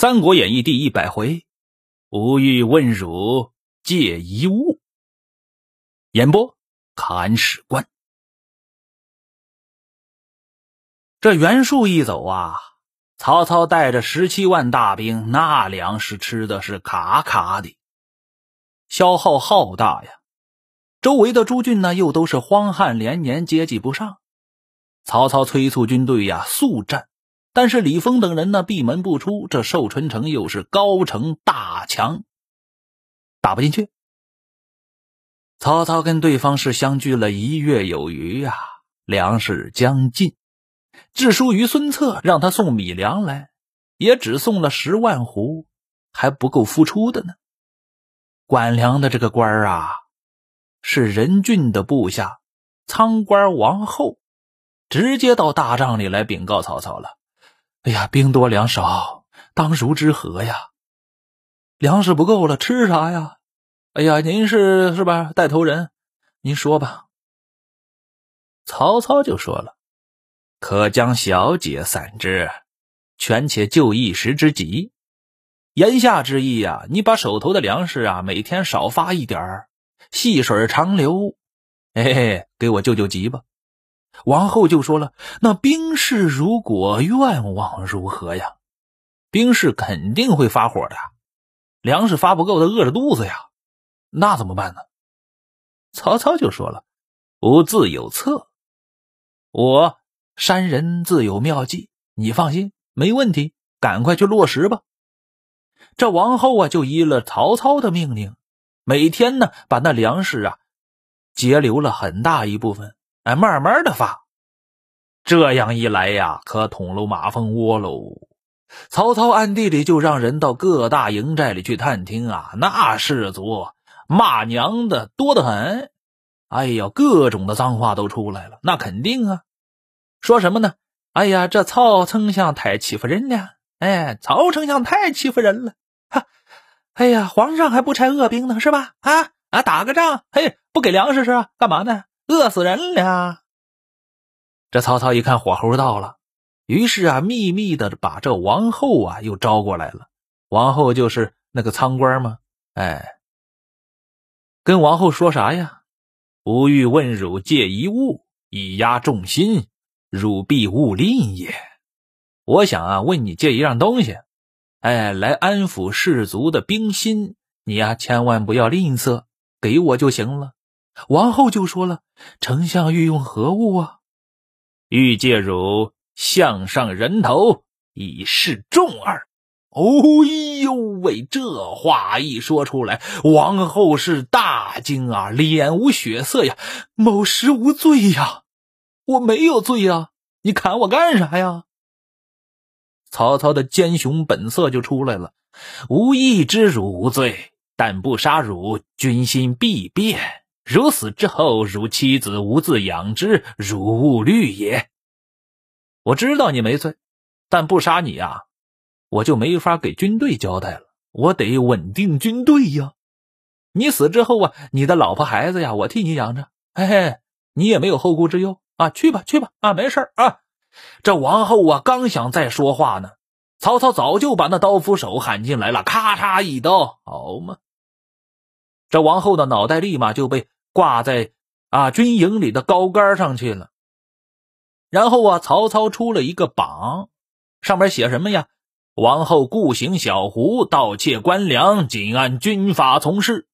三国演义》第一百回，吾欲问汝借一物。演播：砍史官。这袁术一走啊，曹操带着十七万大兵，那粮食吃的是卡卡的，消耗浩大呀。周围的诸郡呢，又都是荒旱连年，接济不上。曹操催促军队呀，速战。但是李丰等人呢，闭门不出。这寿春城又是高城大墙，打不进去。曹操跟对方是相距了一月有余呀，粮食将尽。致书于孙策，让他送米粮来，也只送了十万斛，还不够付出的呢。管粮的这个官啊，是任俊的部下仓官王后，直接到大帐里来禀告曹操了。哎呀，兵多粮少，当如之何呀？粮食不够了，吃啥呀？哎呀，您是是吧？带头人，您说吧。曹操就说了：“可将小姐散之，权且救一时之急。言下之意呀，你把手头的粮食啊，每天少发一点儿，细水长流。哎，给我救救急吧。”王后就说了：“那兵士如果愿望如何呀？兵士肯定会发火的，粮食发不够，他饿着肚子呀，那怎么办呢？”曹操就说了：“吾自有策，我山人自有妙计，你放心，没问题，赶快去落实吧。”这王后啊，就依了曹操的命令，每天呢，把那粮食啊，截留了很大一部分。哎，慢慢的发，这样一来呀，可捅了马蜂窝喽。曹操暗地里就让人到各大营寨里去探听啊，那士卒骂娘的多得很。哎呀，各种的脏话都出来了，那肯定啊。说什么呢？哎呀，这曹丞相太欺负人了！哎，曹丞相太欺负人了！哈，哎呀，皇上还不拆恶兵呢，是吧？啊啊，打个仗，嘿，不给粮食是干嘛呢？饿死人了！这曹操一看火候到了，于是啊，秘密的把这王后啊又招过来了。王后就是那个仓官吗？哎，跟王后说啥呀？吾欲问汝借一物，以压众心，汝必勿吝也。我想啊，问你借一样东西，哎，来安抚士卒的兵心。你呀，千万不要吝啬，给我就行了。王后就说了：“丞相欲用何物啊？欲借汝项上人头以示众耳。”哦呦喂！这话一说出来，王后是大惊啊，脸无血色呀。某实无罪呀，我没有罪呀，你砍我干啥呀？曹操的奸雄本色就出来了。吾亦知汝无罪，但不杀汝，军心必变。如死之后，如妻子无自养之，如勿虑也。我知道你没罪，但不杀你呀，我就没法给军队交代了。我得稳定军队呀。你死之后啊，你的老婆孩子呀，我替你养着。嘿嘿，你也没有后顾之忧啊。去吧，去吧，啊，没事啊。这王后啊，刚想再说话呢，曹操早就把那刀斧手喊进来了，咔嚓一刀，好嘛。这王后的脑袋立马就被。挂在啊军营里的高杆上去了。然后啊，曹操出了一个榜，上面写什么呀？王后故行小胡，盗窃官粮，仅按军法从事。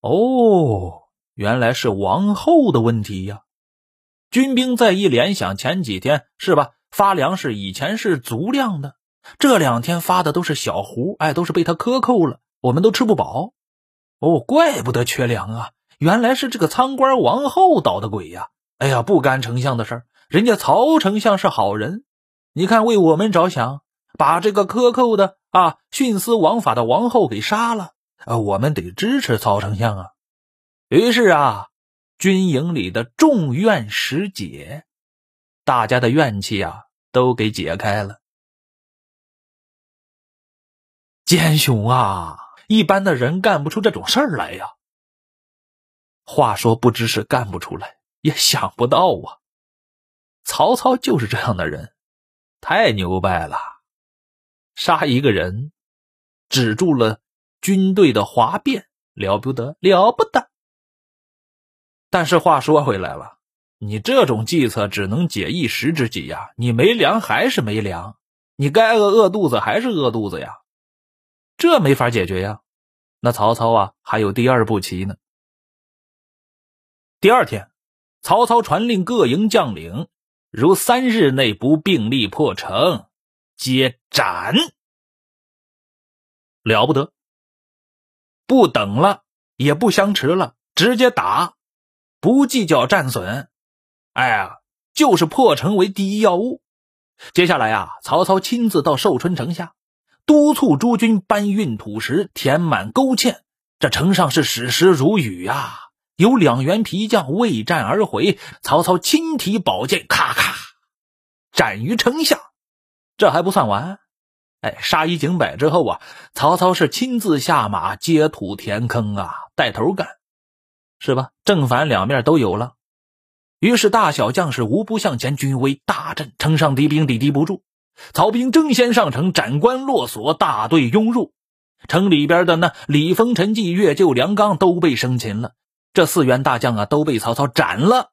哦，原来是王后的问题呀。军兵再一联想，前几天是吧？发粮食以前是足量的，这两天发的都是小胡，哎，都是被他克扣了，我们都吃不饱。哦，怪不得缺粮啊。原来是这个仓官王后捣的鬼呀！哎呀，不干丞相的事儿，人家曹丞相是好人，你看为我们着想，把这个克扣的啊徇私枉法的王后给杀了啊！我们得支持曹丞相啊！于是啊，军营里的众怨始解，大家的怨气啊都给解开了。奸雄啊，一般的人干不出这种事儿来呀！话说，不知是干不出来，也想不到啊！曹操就是这样的人，太牛掰了。杀一个人，止住了军队的哗变，了不得了不得。但是话说回来了，你这种计策只能解一时之急呀！你没粮还是没粮，你该饿饿肚子还是饿肚子呀，这没法解决呀。那曹操啊，还有第二步棋呢。第二天，曹操传令各营将领，如三日内不并力破城，皆斩。了不得，不等了，也不相持了，直接打，不计较战损。哎呀，就是破城为第一要务。接下来啊，曹操亲自到寿春城下。督促诸军搬运土石，填满沟堑。这城上是矢石如雨啊！有两员皮将未战而回，曹操亲提宝剑，咔咔斩于城下。这还不算完，哎，杀一儆百之后啊，曹操是亲自下马接土填坑啊，带头干，是吧？正反两面都有了。于是大小将士无不向前，军威大振，城上敌兵抵敌不住。曹兵争先上城，斩关落锁，大队拥入城里边的那李丰、陈纪、岳救、梁刚都被生擒了。这四员大将啊，都被曹操斩了，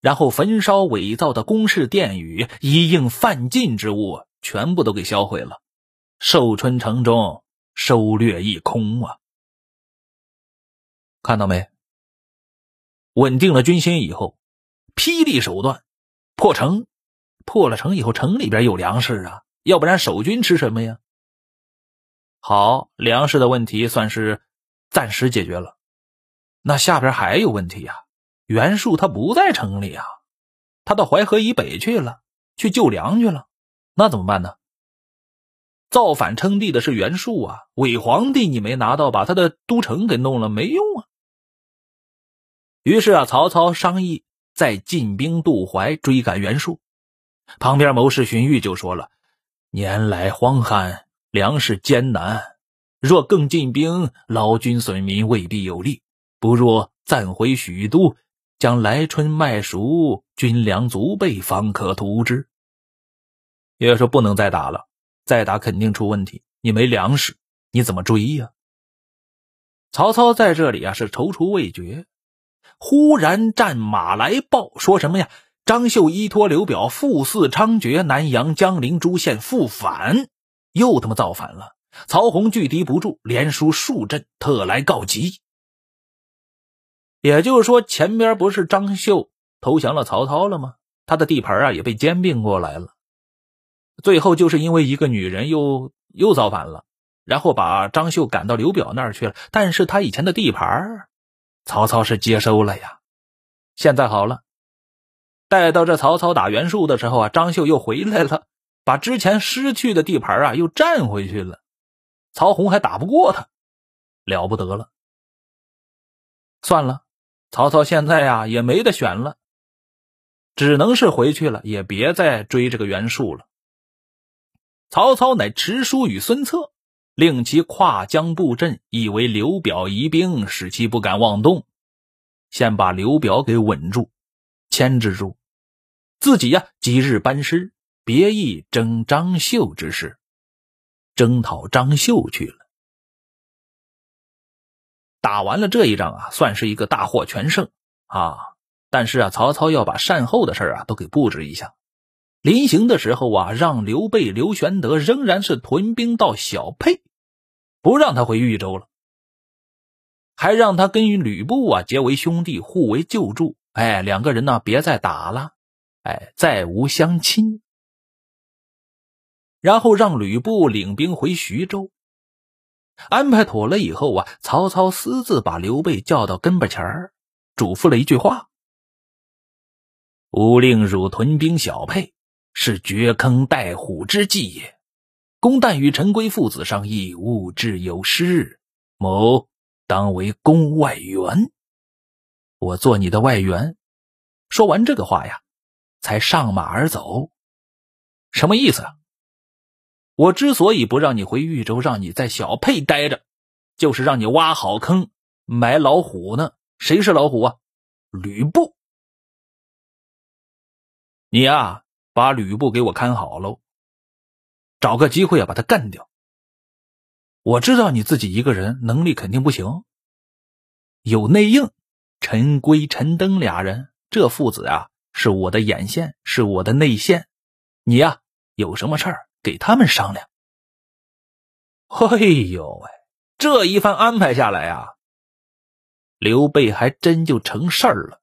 然后焚烧伪造的宫室殿宇，一应犯禁之物，全部都给销毁了。寿春城中收掠一空啊！看到没？稳定了军心以后，霹雳手段破城。破了城以后，城里边有粮食啊，要不然守军吃什么呀？好，粮食的问题算是暂时解决了。那下边还有问题呀？袁术他不在城里啊，他到淮河以北去了，去救粮去了。那怎么办呢？造反称帝的是袁术啊，伪皇帝你没拿到，把他的都城给弄了没用啊。于是啊，曹操商议再进兵渡淮，追赶袁术。旁边谋士荀彧就说了：“年来荒旱，粮食艰难，若更进兵，劳军损民，未必有利。不若暂回许都，将来春麦熟，军粮足备，方可图之。”也说不能再打了，再打肯定出问题。你没粮食，你怎么追呀？曹操在这里啊是踌躇未决，忽然战马来报，说什么呀？张绣依托刘表复肆猖獗，南阳、江陵诸县复反，又他妈造反了。曹洪拒敌不住，连输数阵，特来告急。也就是说，前边不是张绣投降了曹操了吗？他的地盘啊也被兼并过来了。最后就是因为一个女人又又造反了，然后把张绣赶到刘表那儿去了。但是他以前的地盘，曹操是接收了呀。现在好了。待到这曹操打袁术的时候啊，张绣又回来了，把之前失去的地盘啊又占回去了。曹洪还打不过他，了不得了。算了，曹操现在呀也没得选了，只能是回去了，也别再追这个袁术了。曹操乃持书与孙策，令其跨江布阵，以为刘表疑兵，使其不敢妄动，先把刘表给稳住，牵制住。自己呀，即日班师，别意征张绣之事，征讨张绣去了。打完了这一仗啊，算是一个大获全胜啊。但是啊，曹操要把善后的事啊都给布置一下。临行的时候啊，让刘备、刘玄德仍然是屯兵到小沛，不让他回豫州了，还让他跟吕布啊结为兄弟，互为救助。哎，两个人呢，别再打了。哎，再无相亲。然后让吕布领兵回徐州，安排妥了以后啊，曹操私自把刘备叫到跟巴前儿，嘱咐了一句话：“吾令汝屯兵小沛，是掘坑待虎之计也。公旦与陈规父子商议，物质有失，某当为宫外援。我做你的外援。”说完这个话呀。才上马而走，什么意思啊？我之所以不让你回豫州，让你在小沛待着，就是让你挖好坑埋老虎呢。谁是老虎啊？吕布。你呀，把吕布给我看好喽。找个机会啊把他干掉。我知道你自己一个人能力肯定不行，有内应陈规、陈登俩人，这父子啊是我的眼线，是我的内线。你呀有什么事儿给他们商量。哎呦喂，这一番安排下来呀，刘备还真就成事儿了。